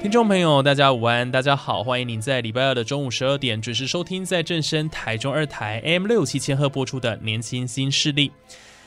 听众朋友，大家午安，大家好，欢迎您在礼拜二的中午十二点准时收听，在正声台中二台 M 六七千赫播出的《年轻新势力》。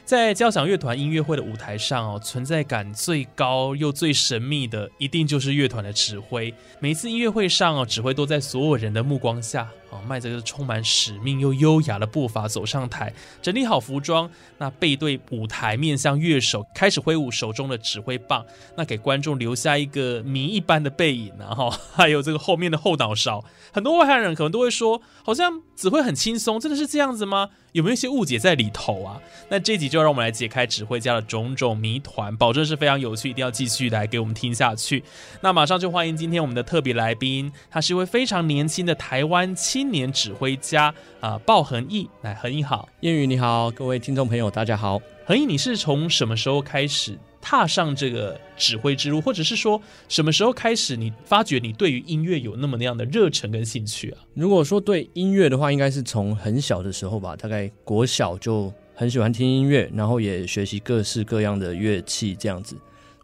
在交响乐团音乐会的舞台上哦，存在感最高又最神秘的，一定就是乐团的指挥。每次音乐会上哦，指挥都在所有人的目光下。迈着充满使命又优雅的步伐走上台，整理好服装，那背对舞台，面向乐手，开始挥舞手中的指挥棒，那给观众留下一个谜一般的背影，然后 还有这个后面的后脑勺，很多外行人可能都会说，好像指挥很轻松，真的是这样子吗？有没有一些误解在里头啊？那这集就让我们来解开指挥家的种种谜团，保证是非常有趣，一定要继续来给我们听下去。那马上就欢迎今天我们的特别来宾，他是一位非常年轻的台湾青年指挥家啊，鲍恒毅。来，恒毅好，燕宇你好，各位听众朋友大家好。恒毅，你是从什么时候开始踏上这个指挥之路，或者是说什么时候开始你发觉你对于音乐有那么那样的热忱跟兴趣啊？如果说对音乐的话，应该是从很小的时候吧，大概国小就很喜欢听音乐，然后也学习各式各样的乐器这样子。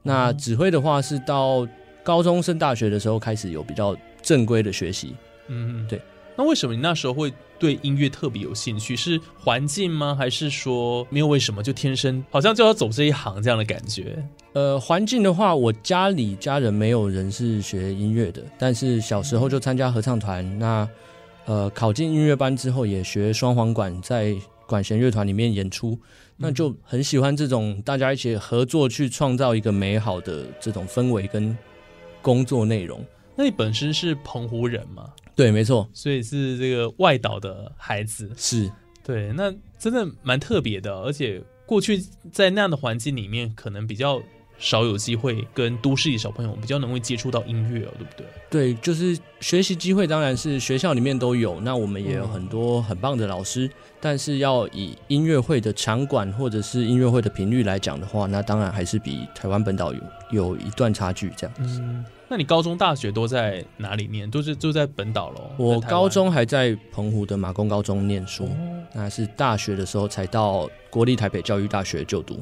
那指挥的话，是到高中升大学的时候开始有比较正规的学习。嗯，对。那为什么你那时候会对音乐特别有兴趣？是环境吗？还是说没有为什么就天生好像就要走这一行这样的感觉？呃，环境的话，我家里家人没有人是学音乐的，但是小时候就参加合唱团。那呃，考进音乐班之后也学双簧管，在管弦乐团里面演出，那就很喜欢这种大家一起合作去创造一个美好的这种氛围跟工作内容。那你本身是澎湖人吗？对，没错，所以是这个外岛的孩子，是。对，那真的蛮特别的，而且过去在那样的环境里面，可能比较少有机会跟都市里小朋友比较能够接触到音乐哦，对不对？对，就是学习机会当然是学校里面都有，那我们也有很多很棒的老师，但是要以音乐会的场馆或者是音乐会的频率来讲的话，那当然还是比台湾本岛有有一段差距这样子。那你高中、大学都在哪里念？都是就在本岛喽。我高中还在澎湖的马公高中念书，那是大学的时候才到国立台北教育大学就读。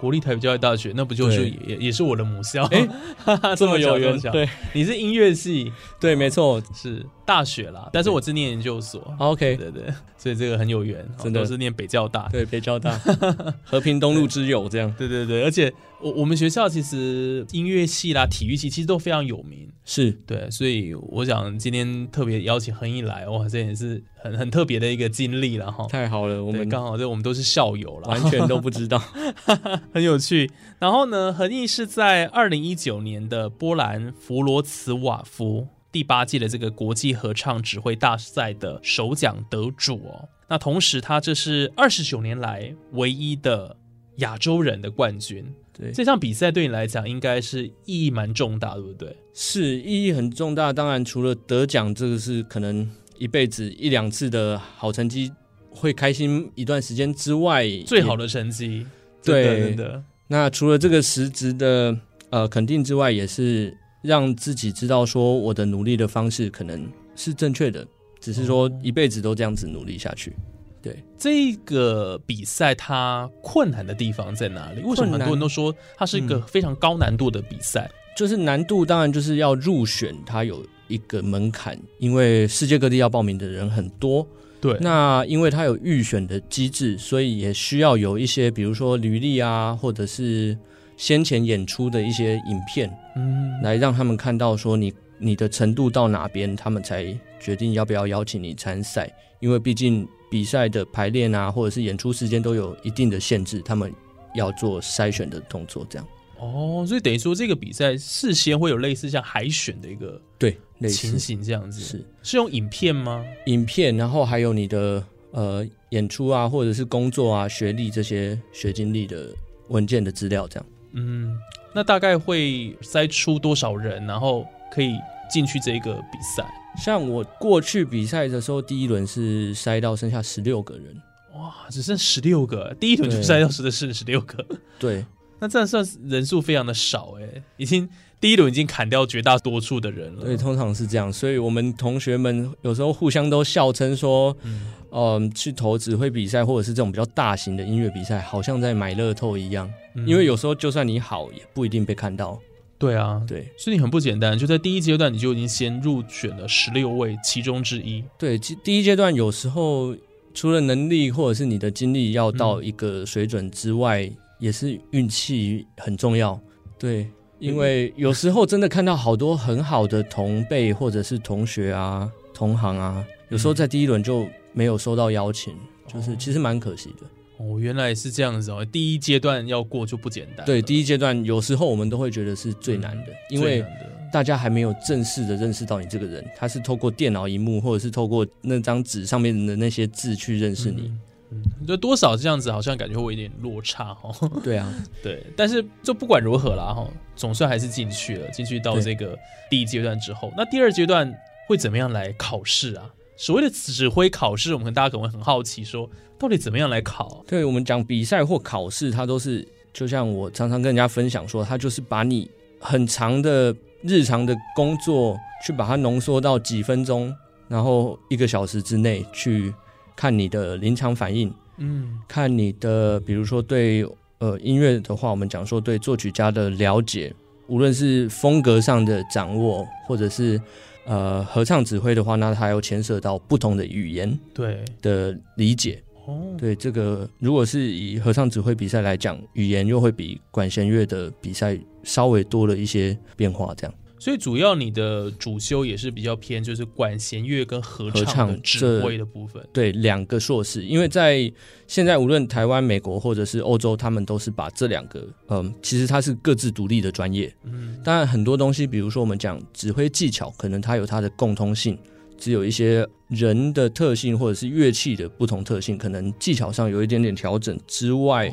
国立台北教育大学，那不就是也也是我的母校？哎，这么有缘。对，你是音乐系，对，没错，是大学啦。但是我是念研究所。OK，对对，所以这个很有缘，真的是念北交大。对，北交大，和平东路之友这样。对对对，而且我我们学校其实音乐系啦、体育系其实都非常有名。是对，所以我想今天特别邀请恒毅来，哇，这也是很很特别的一个经历了哈。太好了，我们刚好这我们都是校友了，完全都不知道，很有趣。然后呢，恒毅是在二零一九年的波兰弗罗茨瓦夫第八届的这个国际合唱指挥大赛的首奖得主哦。那同时，他这是二十九年来唯一的亚洲人的冠军。对，这场比赛对你来讲应该是意义蛮重大，对不对？是意义很重大。当然，除了得奖，这个是可能一辈子一两次的好成绩，会开心一段时间之外，最好的成绩。对的。那除了这个实质的呃肯定之外，也是让自己知道说我的努力的方式可能是正确的，只是说一辈子都这样子努力下去。对这个比赛，它困难的地方在哪里？为什么很多人都说它是一个非常高难度的比赛？就是难度当然就是要入选，它有一个门槛，因为世界各地要报名的人很多。对，那因为它有预选的机制，所以也需要有一些，比如说履历啊，或者是先前演出的一些影片，嗯，来让他们看到说你你的程度到哪边，他们才决定要不要邀请你参赛，因为毕竟比赛的排练啊，或者是演出时间都有一定的限制，他们要做筛选的动作，这样。哦，所以等于说这个比赛事先会有类似像海选的一个对类情形这样子，是。是用影片吗？影片，然后还有你的呃演出啊，或者是工作啊、学历这些学经历的文件的资料，这样。嗯，那大概会筛出多少人，然后可以进去这个比赛？像我过去比赛的时候，第一轮是筛到剩下十六个人，哇，只剩十六个，第一轮就对筛到十的是十六个，对 那这样算人数非常的少哎，已经第一轮已经砍掉绝大多数的人了。对，通常是这样，所以我们同学们有时候互相都笑称说，嗯嗯、去投指挥比赛或者是这种比较大型的音乐比赛，好像在买乐透一样，嗯因为有时候就算你好，也不一定被看到。对啊，对所以你很不简单，就在第一阶段你就已经先入选了十六位其中之一。对，其第一阶段有时候除了能力或者是你的经历要到一个水准之外，也是运气很重要。对，因为有时候真的看到好多很好的同辈或者是同学啊、同行啊，有时候在第一轮就没有收到邀请，就是其实蛮可惜的。哦，原来是这样子哦，第一阶段要过就不简单。对，第一阶段有时候我们都会觉得是最难的，因为大家还没有正式的认识到你这个人，他是透过电脑荧幕或者是透过那张纸上面的那些字去认识你。嗯，就多少这样子，好像感觉会有一点落差哦。对啊，对，但是就不管如何啦哈，总算还是进去了，进去到这个第一阶段之后，那第二阶段会怎么样来考试啊？所谓的指挥考试，我们大家可能会很好奇说到底怎么样来考？对我们讲比赛或考试，它都是就像我常常跟人家分享说，它就是把你很长的日常的工作去把它浓缩到几分钟，然后一个小时之内去看你的临场反应，嗯看你的比如说对呃音乐的话，我们讲说对作曲家的了解，无论是风格上的掌握，或者是呃合唱指挥的话，那它要牵涉到不同的语言对，的理解。哦，对这个，如果是以合唱指挥比赛来讲，语言又会比管弦乐的比赛稍微多了一些变化。这样，所以主要你的主修也是比较偏就是管弦乐跟合合唱的唱指挥的部分。对两个硕士，因为在现在无论台湾、美国或者是欧洲，他们都是把这两个，嗯，其实它是各自独立的专业。嗯当然，很多东西，比如说我们讲指挥技巧，可能它有它的共通性，只有一些人的特性或者是乐器的不同特性，可能技巧上有一点点调整之外，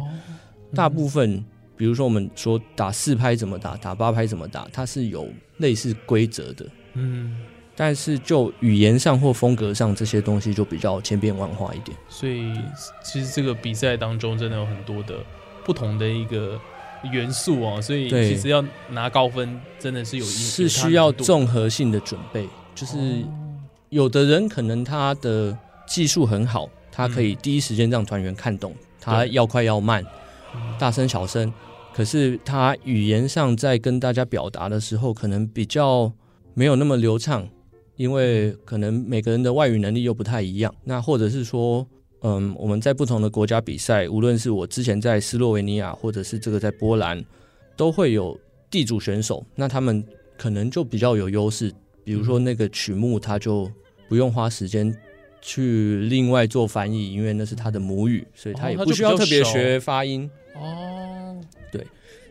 大部分，比如说我们说打四拍怎么打，打八拍怎么打，它是有类似规则的。嗯，但是就语言上或风格上这些东西就比较千变万化一点。所以其实这个比赛当中真的有很多的不同的一个元素哦，所以其实要拿高分真的是有一是需要综合性的准备，就是有的人可能他的技术很好，他可以第一时间让团员看懂，他要快要慢，大声小声。可是他语言上在跟大家表达的时候，可能比较没有那么流畅，因为可能每个人的外语能力又不太一样。那或者是说，嗯，我们在不同的国家比赛，无论是我之前在斯洛维尼亚，或者是这个在波兰，都会有地主选手，那他们可能就比较有优势。比如说那个曲目，他就不用花时间去另外做翻译，因为那是他的母语，所以他也不需要特别学发音。哦，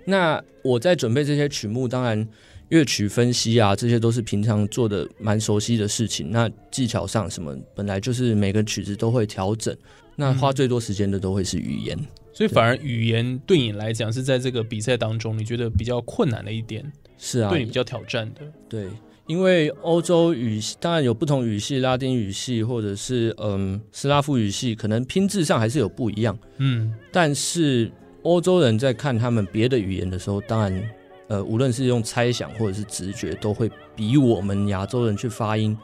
那我在准备这些曲目，当然乐曲分析啊，这些都是平常做的蛮熟悉的事情。那技巧上什么，本来就是每个曲子都会调整。那花最多时间的都会是语言。所以反而语言对你来讲是在这个比赛当中你觉得比较困难的一点，是啊，对你比较挑战的。对，因为欧洲语系当然有不同语系，拉丁语系或者是嗯斯拉夫语系，可能拼字上还是有不一样。嗯，但是欧洲人在看他们别的语言的时候，当然呃，无论是用猜想或者是直觉，都会比我们亚洲人去发音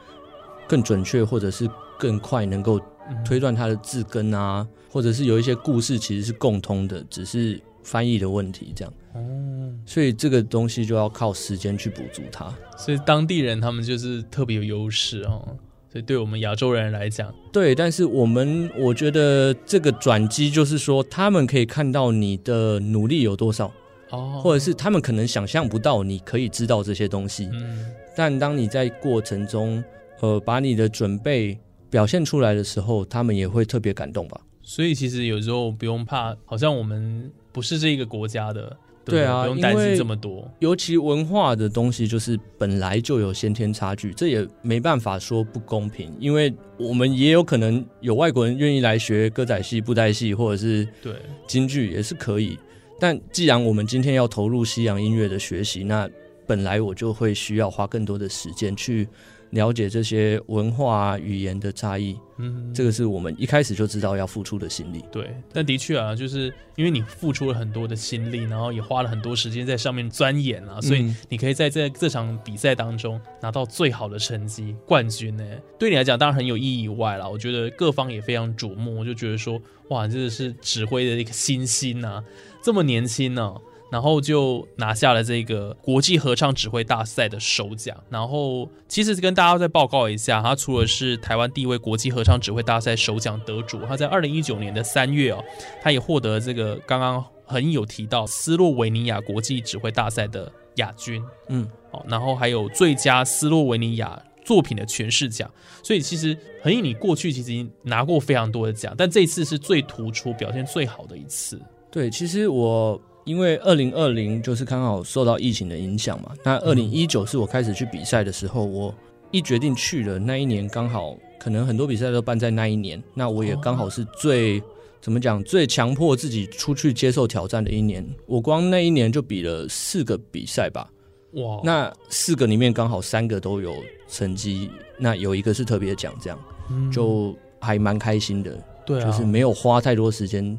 更准确，或者是更快能够嗯推断它的字根啊，或者是有一些故事其实是共通的，只是翻译的问题这样。哦，所以这个东西就要靠时间去补足它。所以当地人他们就是特别有优势哦。所以对我们亚洲人来讲，对，但是我们我觉得这个转机就是说，他们可以看到你的努力有多少，哦，或者是他们可能想象不到你可以知道这些东西。嗯但当你在过程中，呃，把你的准备表现出来的时候，他们也会特别感动吧。所以其实有时候不用怕，好像我们不是这个国家的，不对啊不用担心因为这么多。尤其文化的东西，就是本来就有先天差距，这也没办法说不公平，因为我们也有可能有外国人愿意来学歌仔戏、布袋戏或者是对，京剧，也是可以。但既然我们今天要投入西洋音乐的学习，那本来我就会需要花更多的时间去了解这些文化啊、语言的差异。嗯，这个是我们一开始就知道要付出的心力。对，但的确啊，就是因为你付出了很多的心力，然后也花了很多时间在上面钻研啊，所以嗯你可以在这这场比赛当中拿到最好的成绩，冠军呢，对你来讲当然很有意义以外啦，我觉得各方也非常瞩目，我就觉得说，哇，这个是指挥的一个新星呐、这么年轻呢、然后就拿下了这个国际合唱指挥大赛的首奖。然后其实跟大家再报告一下，他除了是台湾第一位国际合唱指挥大赛首奖得主，他在二零一九年的三月哦，他也获得这个刚刚很有提到斯洛维尼亚国际指挥大赛的亚军。嗯，哦，然后还有最佳斯洛维尼亚作品的诠释奖，所以其实恒毅你过去其实已经拿过非常多的奖，但这一次是最突出、表现最好的一次。对，其实我因为二零二零就是刚好受到疫情的影响嘛，那二零一九是我开始去比赛的时候，我一决定去了那一年，刚好可能很多比赛都办在那一年，那我也刚好是最、怎么讲最强迫自己出去接受挑战的一年。我光那一年就比了四个比赛吧，哇，那四个里面刚好三个都有成绩，那有一个是特别奖，这样嗯就还蛮开心的。对啊，就是没有花太多时间，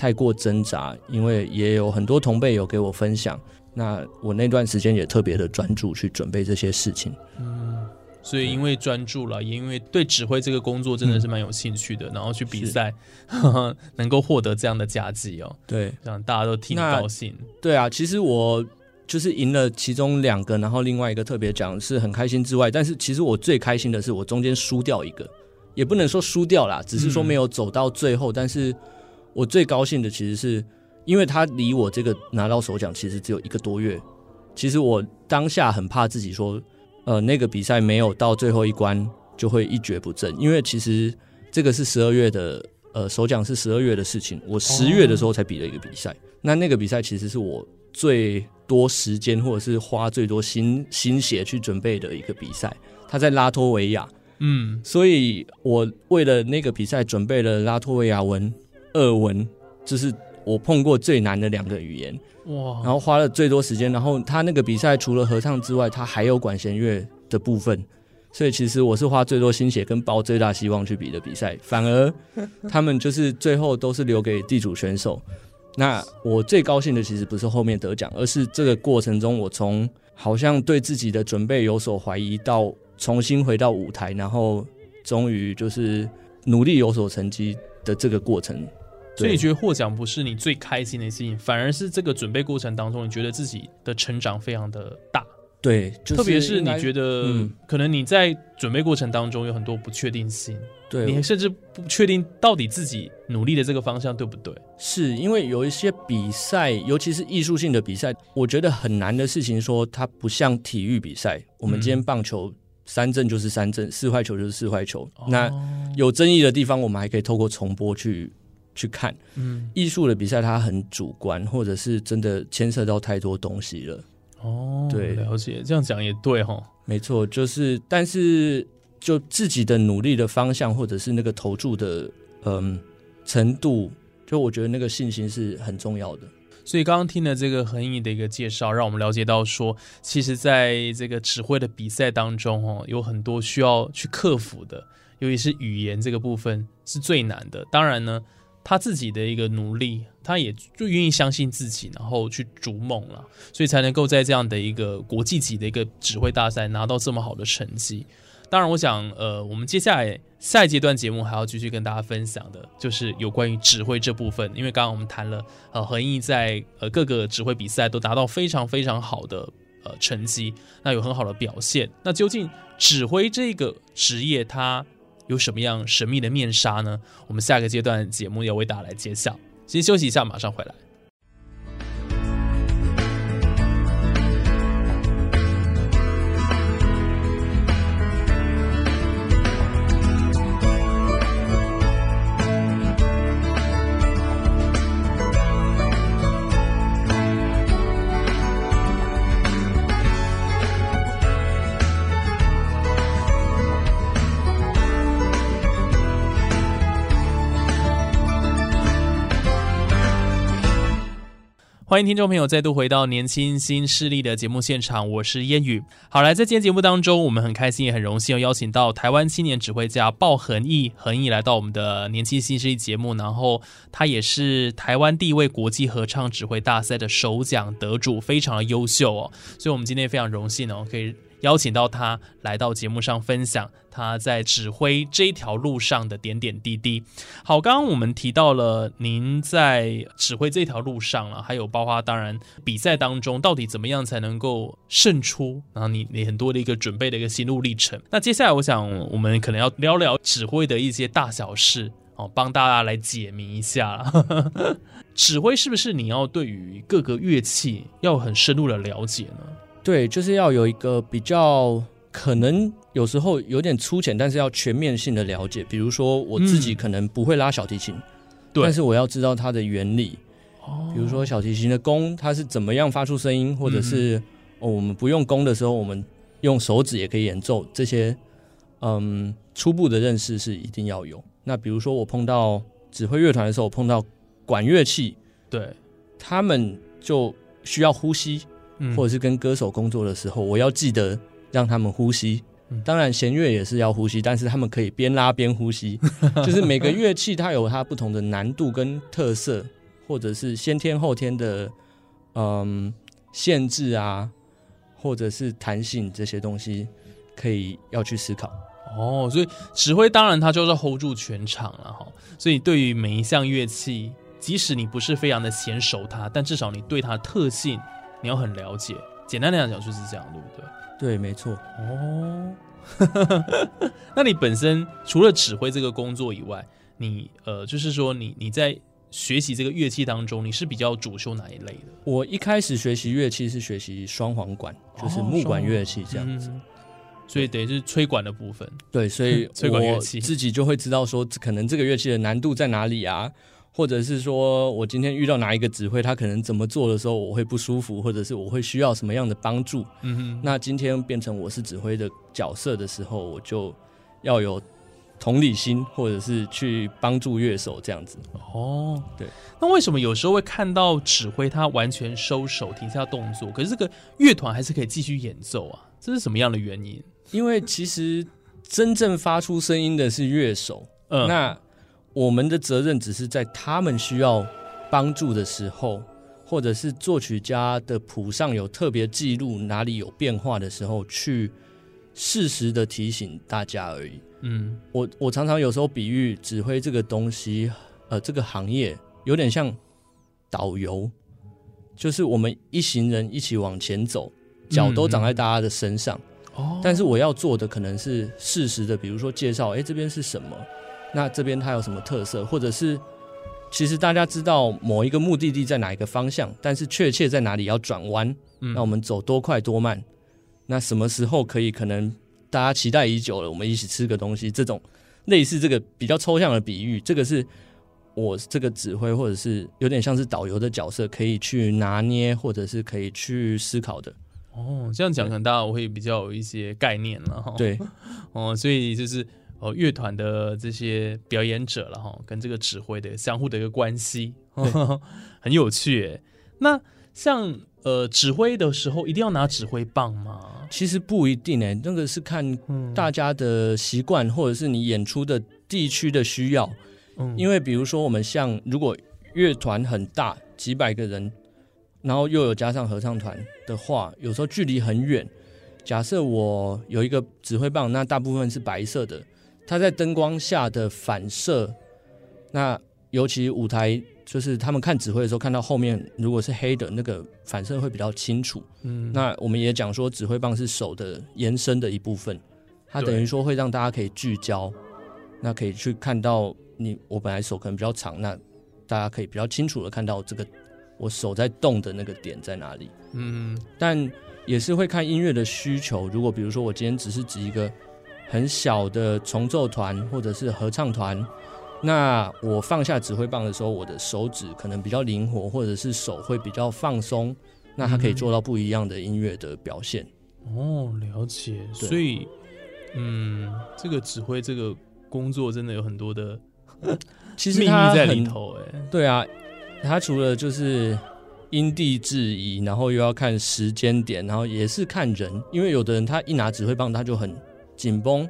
太过挣扎，因为也有很多同辈有给我分享。那我那段时间也特别的专注去准备这些事情。嗯所以因为专注了，也因为对指挥这个工作真的是蛮有兴趣的，然后去比赛，能够获得这样的佳绩哦，对让大家都替你高兴。对啊，其实我就是赢了其中两个，然后另外一个特别奖是很开心之外，但是其实我最开心的是我中间输掉一个，也不能说输掉啦，只是说没有走到最后。但是我最高兴的其实是因为他离我这个拿到首奖其实只有一个多月。其实我当下很怕自己说，呃，那个比赛没有到最后一关就会一蹶不振，因为其实这个是十二月的，呃，首奖是十二月的事情，我十月的时候才比了一个比赛。那那个比赛其实是我最多时间或者是花最多心心血去准备的一个比赛，他在拉脱维亚，嗯，所以我为了那个比赛准备了拉脱维亚文、俄文，就是我碰过最难的两个语言。哇，然后花了最多时间。然后他那个比赛除了合唱之外，他还有管弦乐的部分，所以其实我是花最多心血跟抱最大希望去比的比赛，反而 他们就是最后都是留给地主选手。那我最高兴的其实不是后面得奖，而是这个过程中，我从好像对自己的准备有所怀疑，到重新回到舞台，然后终于就是努力有所成绩的这个过程。对所以你觉得获奖不是你最开心的事情，反而是这个准备过程当中，你觉得自己的成长非常的大，对，就是特别是你觉得，嗯可能你在准备过程当中有很多不确定性，对你甚至不确定到底自己努力的这个方向对不对。是因为有一些比赛，尤其是艺术性的比赛，我觉得很难的事情说它不像体育比赛。我们今天棒球三振就是三振，四坏球就是四坏球。那哦有争议的地方，我们还可以透过重播去去看。嗯，艺术的比赛它很主观，或者是真的牵涉到太多东西了。哦，对了解，这样讲也对哈。没错，就是但是就自己的努力的方向，或者是那个投注的嗯程度，就我觉得那个信心是很重要的。所以刚刚听了这个恒毅的一个介绍，让我们了解到说，其实在这个指挥的比赛当中，哦，有很多需要去克服的，尤其是语言这个部分是最难的。当然呢，他自己的一个努力，他也就愿意相信自己，然后去逐梦了，所以才能够在这样的一个国际级的一个指挥大赛拿到这么好的成绩。当然，我想，呃，我们接下来下一阶段节目还要继续跟大家分享的，就是有关于指挥这部分。因为刚刚我们谈了，呃，恒毅在呃各个指挥比赛都达到非常非常好的呃成绩，那有很好的表现。那究竟指挥这个职业它有什么样神秘的面纱呢？我们下个阶段节目要为大家来揭晓。先休息一下，马上回来。欢迎听众朋友再度回到《年轻新势力》的节目现场，我是烟雨。好，来在今天节目当中，我们很开心也很荣幸邀请到台湾青年指挥家鲍恒毅，恒毅来到我们的《年轻新势力》节目，然后他也是台湾第一位国际合唱指挥大赛的首奖得主，非常的优秀哦。所以，我们今天非常荣幸哦，可以。邀请到他来到节目上分享他在指挥这条路上的点点滴滴。好，刚刚我们提到了您在指挥这条路上了，还有包括当然比赛当中到底怎么样才能够胜出，然后你你很多的一个准备的一个心路历程。那接下来我想我们可能要聊聊指挥的一些大小事哦，帮大家来解谜一下。指挥是不是你要对于各个乐器要很深入的了解呢？对，就是要有一个比较可能有时候有点粗浅，但是要全面性的了解。比如说我自己可能不会拉小提琴，但是我要知道它的原理。哦，比如说小提琴的弓，它是怎么样发出声音，或者是哦，我们不用弓的时候，我们用手指也可以演奏。这些嗯，初步的认识是一定要有。那比如说我碰到指挥乐团的时候，碰到管乐器，对，他们就需要呼吸。或者是跟歌手工作的时候，我要记得让他们呼吸。当然，弦乐也是要呼吸，但是他们可以边拉边呼吸。就是每个乐器它有它不同的难度跟特色，或者是先天后天的嗯限制啊，或者是弹性这些东西，可以要去思考。哦，所以指挥当然他就是 hold 住全场了哈。所以对于每一项乐器，即使你不是非常的娴熟它，但至少你对它的特性。你要很了解，简单来讲就是这样，对不对？对，没错。哦，那你本身除了指挥这个工作以外，你呃，就是说你你在学习这个乐器当中，你是比较主修哪一类的？我一开始学习乐器是学习双簧管，就是木管乐器这样子，所以等于是吹管的部分。对，所以 吹管乐器自己就会知道说，可能这个乐器的难度在哪里啊。或者是说我今天遇到哪一个指挥，他可能怎么做的时候我会不舒服，或者是我会需要什么样的帮助。嗯哼，那今天变成我是指挥的角色的时候，我就要有同理心，或者是去帮助乐手这样子。哦，对。那为什么有时候会看到指挥他完全收手停下动作，可是这个乐团还是可以继续演奏啊？这是什么样的原因？因为其实真正发出声音的是乐手。嗯，那。我们的责任只是在他们需要帮助的时候，或者是作曲家的谱上有特别记录哪里有变化的时候，去适时的提醒大家而已。嗯，我我常常有时候比喻指挥这个东西，呃，这个行业有点像导游，就是我们一行人一起往前走，脚都长在大家的身上。哦，但是我要做的可能是适时的，比如说介绍，哎，这边是什么。那这边它有什么特色，或者是其实大家知道某一个目的地在哪一个方向，但是确切在哪里要转弯，那我们走多快多慢？那什么时候可以？可能大家期待已久了，我们一起吃个东西，这种类似这个比较抽象的比喻，这个是我这个指挥或者是有点像是导游的角色可以去拿捏，或者是可以去思考的。哦，这样讲可能大家会比较有一些概念了哈。对，哦，所以就是。哦，乐团的这些表演者了哈，跟这个指挥的相互的一个关系，很有趣。那像呃指挥的时候，一定要拿指挥棒吗？其实不一定诶，那个是看大家的习惯，或者是你演出的地区的需要。嗯，因为比如说我们像如果乐团很大，几百个人，然后又有加上合唱团的话，有时候距离很远。假设我有一个指挥棒，那大部分是白色的。它在灯光下的反射，那尤其舞台就是他们看指挥的时候，看到后面如果是黑的，那个反射会比较清楚。嗯，那我们也讲说，指挥棒是手的延伸的一部分，它等于说会让大家可以聚焦，那可以去看到你我本来手可能比较长，那大家可以比较清楚的看到这个我手在动的那个点在哪里。嗯，但也是会看音乐的需求。如果比如说我今天只是指一个。很小的重奏团或者是合唱团，那我放下指挥棒的时候，我的手指可能比较灵活，或者是手会比较放松，那它可以做到不一样的音乐的表现。哦，了解。所以，嗯，这个指挥这个工作真的有很多的其实秘密在里头。哎，对啊，他除了就是因地制宜，然后又要看时间点，然后也是看人，因为有的人他一拿指挥棒他就很紧绷，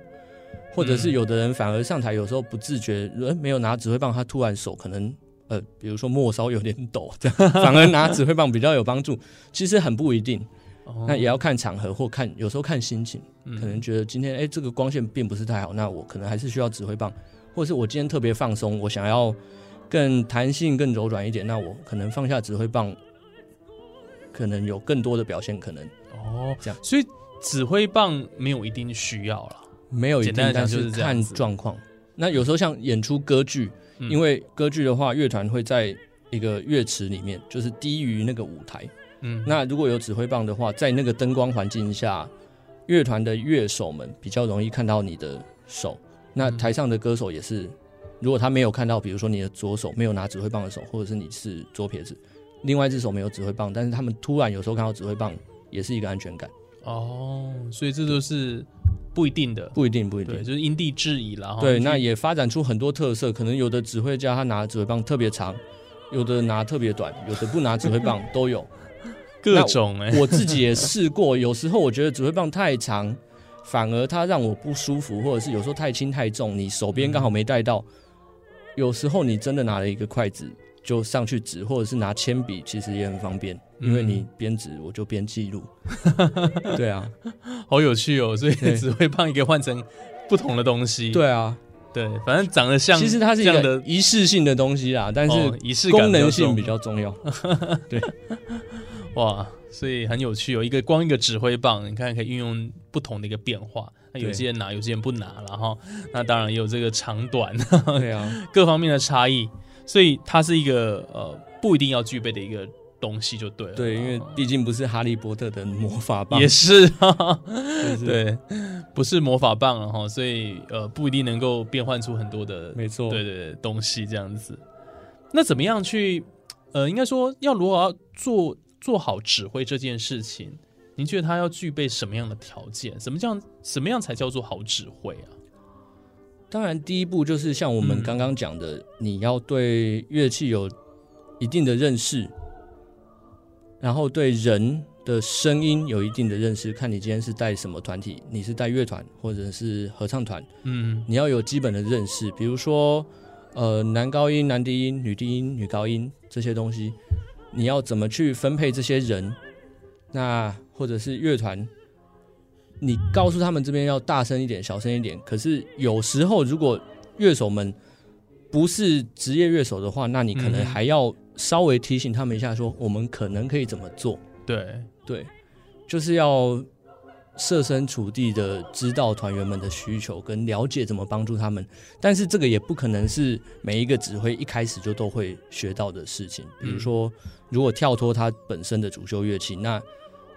或者是嗯有的人反而上台有时候不自觉，呃没有拿指挥棒，他突然手可能呃，比如说末梢有点抖，这样反而拿指挥棒比较有帮助，其实很不一定。哦那也要看场合或看有时候看心情，嗯可能觉得今天哎这个光线并不是太好，那我可能还是需要指挥棒，或者是我今天特别放松，我想要更弹性、更柔软一点，那我可能放下指挥棒，可能有更多的表现可能。哦，这样所以指挥棒没有一定需要了。没有一定，但是看状况。那有时候像演出歌剧，嗯因为歌剧的话，乐团会在一个乐池里面，就是低于那个舞台。嗯，那如果有指挥棒的话，在那个灯光环境下，乐团的乐手们比较容易看到你的手。那嗯台上的歌手也是，如果他没有看到，比如说你的左手没有拿指挥棒的手，或者是你是左撇子，另外一只手没有指挥棒，但是他们突然有时候看到指挥棒，也是一个安全感。哦，所以这都是不一定的，不一定，不一，定。就是因地制宜了。对，那也发展出很多特色，可能有的指挥家他拿指挥棒特别长，有的拿特别短，有的不拿指挥棒都有。各种哎、我自己也试过，有时候我觉得指挥棒太长，反而它让我不舒服，或者是有时候太轻太重，你手边刚好没带到。有时候你真的拿了一个筷子就上去指，或者是拿铅笔，其实也很方便，因为你边指我就边记录。对啊，好有趣哦。所以对指挥棒也可以换成不同的东西。对啊，对，反正长得像，其实它是一这样的个仪式性的东西啦，但哦是仪式感功能性比较重要。对哇，所以很有趣哦。一个光一个指挥棒，你看可以运用不同的一个变化。那有对些人拿，有些人不拿了哈。那当然也有这个长短对啊，各方面的差异，所以它是一个呃不一定要具备的一个东西就对了。对，因为毕竟不是哈利波特的魔法棒，也是哈哈，对，不是魔法棒了哈，所以呃不一定能够变换出很多的没错，对对对东西这样子。那怎么样去呃，应该说要如何要做做好指挥这件事情？您觉得他要具备什么样的条件？什么叫什么样才叫做好指挥啊？当然，第一步就是像我们嗯刚刚讲的，你要对乐器有一定的认识，然后对人的声音有一定的认识。看你今天是带什么团体，你是带乐团或者是合唱团，嗯你要有基本的认识。比如说，呃，男高音、男低音、女低音、女高音这些东西，你要怎么去分配这些人？那或者是乐团，你告诉他们这边要大声一点、小声一点。可是有时候，如果乐手们不是职业乐手的话，那你可能嗯还要稍微提醒他们一下说我们可能可以怎么做。对，对，就是要设身处地的知道团员们的需求，跟了解怎么帮助他们。但是这个也不可能是每一个指挥一开始就都会学到的事情。比如说，如果跳脱他本身的主修乐器，那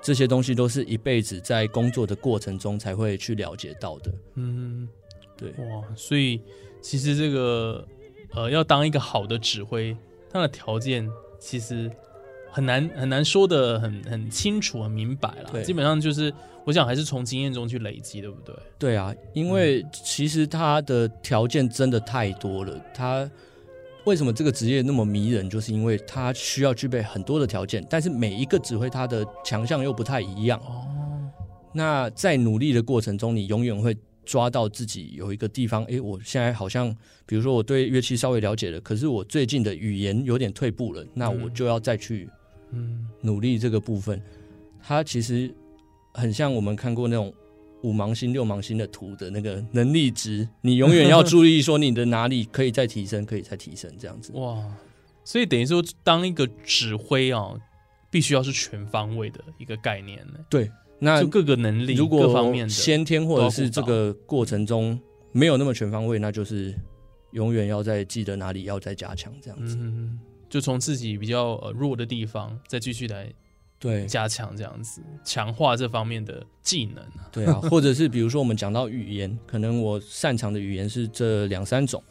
这些东西都是一辈子在工作的过程中才会去了解到的。嗯，对哇，所以其实这个呃，要当一个好的指挥，他的条件其实很难很难说的很很清楚、很明白了。对基本上就是我想还是从经验中去累积，对不对？对啊，因为其实他的条件真的太多了。他为什么这个职业那么迷人，就是因为他需要具备很多的条件，但是每一个指挥他的强项又不太一样。哦，那在努力的过程中，你永远会抓到自己有一个地方，诶，我现在好像，比如说我对乐器稍微了解了，可是我最近的语言有点退步了，那我就要再去嗯努力这个部分。它其实很像我们看过那种五芒星、六芒星的图的那个能力值，你永远要注意说你的哪里可以再提升，可以再提升这样子。哇，所以等于说当一个指挥啊，必须要是全方位的一个概念呢，对，那就各个能力、如果各方面的先天或者是这个过程中没有那么全方位，那就是永远要在记得哪里要再加强这样子。嗯，就从自己比较呃弱的地方再继续来对加强这样子，强化这方面的技能啊。对啊，或者是比如说我们讲到语言，可能我擅长的语言是这两三种，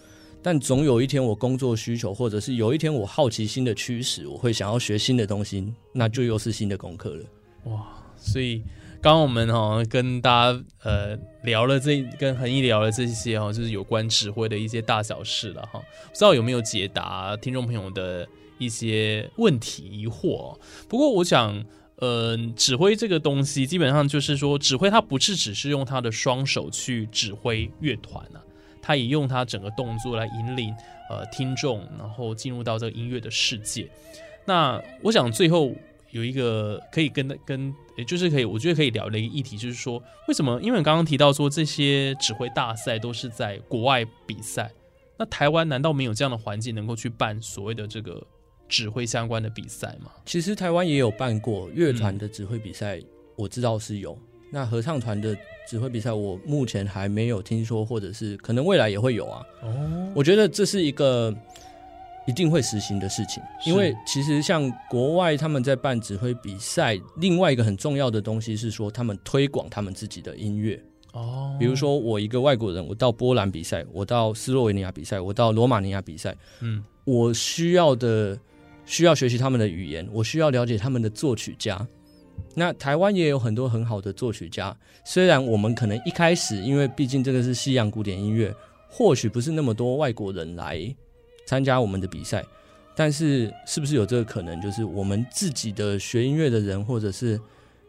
但总有一天我工作需求，或者是有一天我好奇心的驱使，我会想要学新的东西，那就又是新的功课了。哇，所以刚刚我们哈、跟大家呃聊了这跟恒毅聊了这些哈、就是有关指挥的一些大小事了哈、不知道有没有解答听众朋友的一些问题疑惑。不过我想，呃，指挥这个东西，基本上就是说，指挥他不是只是用他的双手去指挥乐团啊，他也用他整个动作来引领呃听众，然后进入到这个音乐的世界。那我想最后有一个可以跟跟，也就是可以，我觉得可以聊的一个议题，就是说，为什么？因为刚刚提到说这些指挥大赛都是在国外比赛，那台湾难道没有这样的环境能够去办所谓的这个指挥相关的比赛吗？其实台湾也有办过乐团的指挥比赛，我知道是有。那合唱团的指挥比赛，我目前还没有听说，或者是可能未来也会有啊。哦，我觉得这是一个一定会实行的事情，因为其实像国外他们在办指挥比赛，另外一个很重要的东西是说他们推广他们自己的音乐。哦，比如说我一个外国人，我到波兰比赛，我到斯洛维尼亚比赛，我到罗马尼亚比赛，嗯，我需要的需要学习他们的语言，我需要了解他们的作曲家。那台湾也有很多很好的作曲家，虽然我们可能一开始，因为毕竟这个是西洋古典音乐，或许不是那么多外国人来参加我们的比赛，但是是不是有这个可能，就是我们自己的学音乐的人，或者是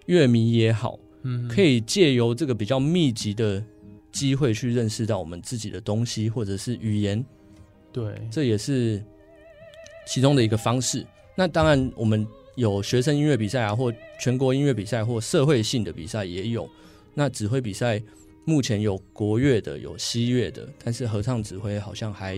乐迷也好，嗯，可以借由这个比较密集的机会去认识到我们自己的东西，或者是语言，对，这也是其中的一个方式。那当然，我们有学生音乐比赛啊，或全国音乐比赛，或社会性的比赛也有。那指挥比赛目前有国乐的，有西乐的，但是合唱指挥好像还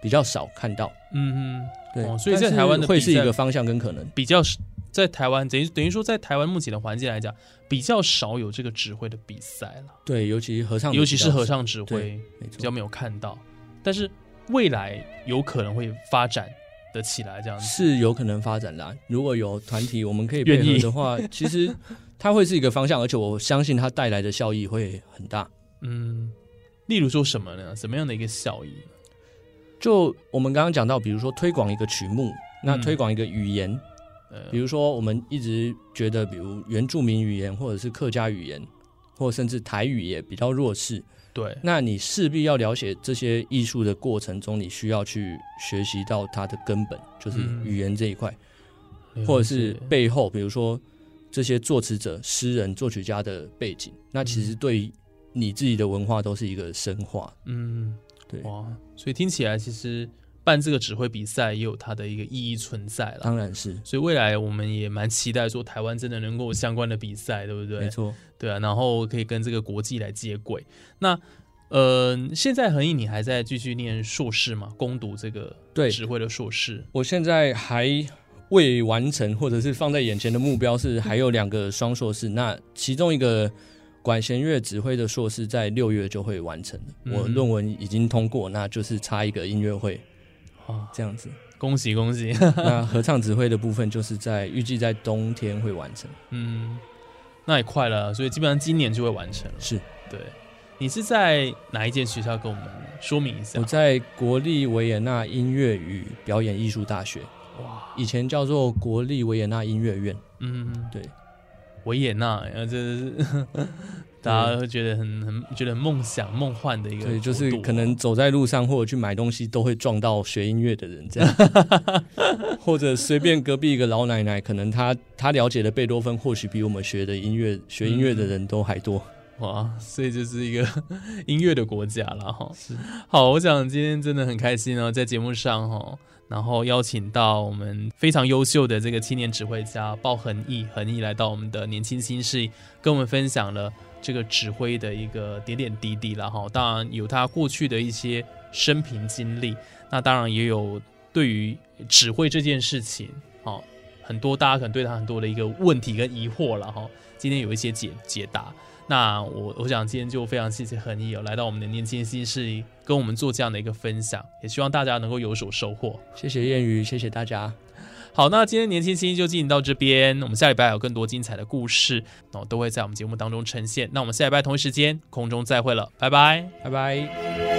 比较少看到。嗯嗯，对，哦所以在台湾的会是一个方向跟可能。比较是在台湾等于等于说在台湾目前的环境来讲，比较少有这个指挥的比赛了，对，尤其合唱，尤其是合，唱指挥。比较没有看到，但是未来有可能会发展的起来这样子。是有可能发展啦。如果有团体我们可以配合的话，其实它会是一个方向，而且我相信它带来的效益会很大。嗯，例如说什么呢？什么样的一个效益？就我们刚刚讲到，比如说推广一个曲目，那嗯推广一个语言，呃比如说我们一直觉得，比如原住民语言或者是客家语言，或甚至台语也比较弱势，对，那你势必要了解这些艺术的过程中，你需要去学习到它的根本，就是嗯。语言这一块。了或者是背后，比如说这些作词者、诗人、作曲家的背景，那其实对你自己的文化都是一个深化。嗯，对，哇，所以听起来其实办这个指挥比赛也有它的一个意义存在了。当然是所以未来我们也蛮期待说台湾真的能够有相关的比赛，对不对？没错。对啊，然后可以跟这个国际来接轨。那呃，现在恒毅你还在继续念硕士吗？攻读这个对指挥的硕士。我现在还未完成，或者是放在眼前的目标是还有两个双硕士，那其中一个管弦乐指挥的硕士在六月就会完成我论文已经通过，那就是差一个音乐会啊，这样子。恭喜恭喜！那合唱指挥的部分就是在预计在冬天会完成。嗯，那也快了，所以基本上今年就会完成了。是对，你是在哪一间学校？跟我们说明一下我。在国立维也纳音乐与表演艺术大学，哇，以前叫做国立维也纳音乐院。嗯，对，维也纳，呃，这是 大家会觉得很很觉得很梦想梦幻的一个对，哦，就是可能走在路上或者去买东西都会撞到学音乐的人这样，或者随便隔壁一个老奶奶，可能她她了解的贝多芬或许比我们学的音乐学音乐的人都还多。哇，所以就是一个 音乐的国家了哈。好，我想今天真的很开心哦，在节目上哈，然后邀请到我们非常优秀的这个青年指挥家鲍恒毅，恒毅来到我们的年轻新事，跟我们分享了这个指挥的一个点点滴滴了哈。当然有他过去的一些生平经历，那当然也有对于指挥这件事情，哦，很多大家可能对他很多的一个问题跟疑惑了哈。今天有一些解解答。那我我想今天就非常谢谢恒毅有，来到我们的年轻新势，跟我们做这样的一个分享，也希望大家能够有所收获。谢谢谚语，谢谢大家。好，那今天年轻新就进行到这边，我们下礼拜有更多精彩的故事，哦，都会在我们节目当中呈现。那我们下礼拜同一时间空中再会了，拜拜。拜拜。